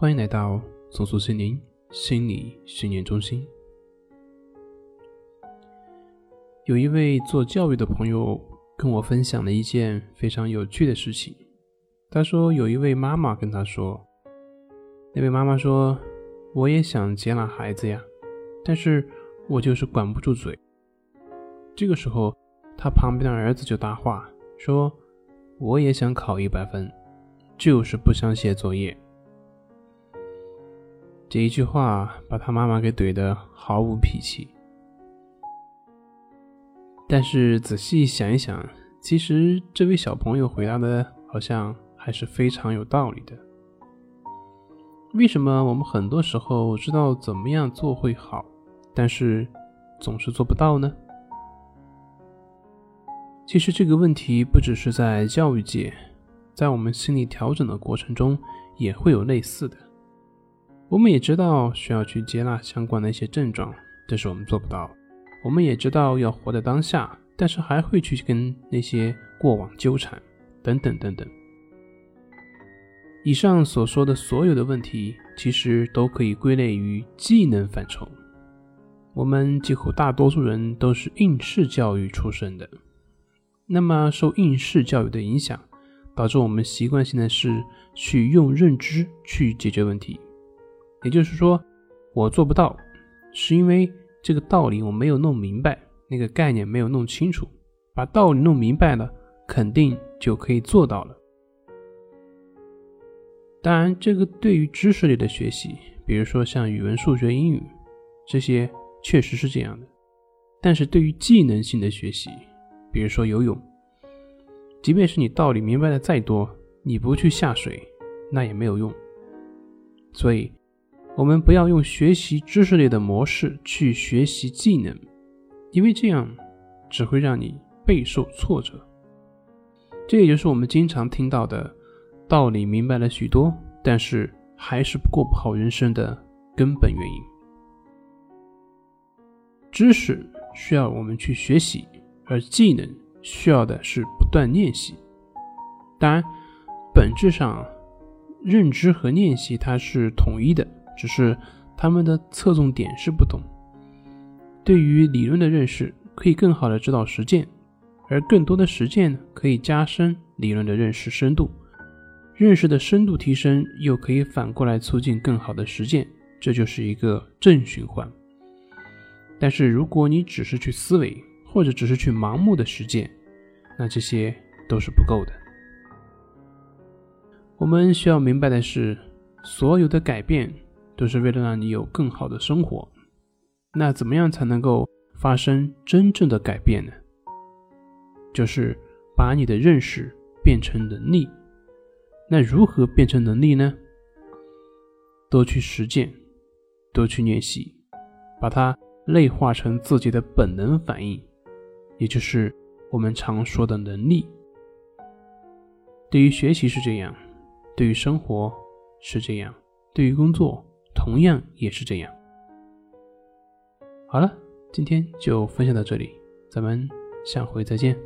欢迎来到松树心灵心理训练中心。有一位做教育的朋友跟我分享了一件非常有趣的事情。他说，有一位妈妈跟他说：“那位妈妈说，我也想接纳孩子呀，但是我就是管不住嘴。”这个时候，他旁边的儿子就搭话说：“我也想考一百分，就是不想写作业。”这一句话把他妈妈给怼得毫无脾气。但是仔细想一想，其实这位小朋友回答的好像还是非常有道理的。为什么我们很多时候知道怎么样做会好，但是总是做不到呢？其实这个问题不只是在教育界，在我们心理调整的过程中也会有类似的。我们也知道需要去接纳相关的一些症状，但是我们做不到。我们也知道要活在当下，但是还会去跟那些过往纠缠，等等等等。以上所说的所有的问题，其实都可以归类于技能范畴。我们几乎大多数人都是应试教育出身的。那么，受应试教育的影响，导致我们习惯性的是去用认知去解决问题。也就是说，我做不到，是因为这个道理我没有弄明白，那个概念没有弄清楚。把道理弄明白了，肯定就可以做到了。当然，这个对于知识类的学习，比如说像语文、数学、英语这些，确实是这样的。但是对于技能性的学习，比如说游泳，即便是你道理明白的再多，你不去下水，那也没有用。所以，我们不要用学习知识类的模式去学习技能，因为这样只会让你备受挫折。这也就是我们经常听到的道理明白了许多，但是还是过不好人生的根本原因。知识需要我们去学习。而技能需要的是不断练习。当然，本质上，认知和练习它是统一的，只是他们的侧重点是不同。对于理论的认识，可以更好的指导实践，而更多的实践可以加深理论的认识深度。认识的深度提升，又可以反过来促进更好的实践，这就是一个正循环。但是，如果你只是去思维，或者只是去盲目的实践，那这些都是不够的。我们需要明白的是，所有的改变都是为了让你有更好的生活。那怎么样才能够发生真正的改变呢？就是把你的认识变成能力。那如何变成能力呢？多去实践，多去练习，把它内化成自己的本能反应。也就是我们常说的能力，对于学习是这样，对于生活是这样，对于工作同样也是这样。好了，今天就分享到这里，咱们下回再见。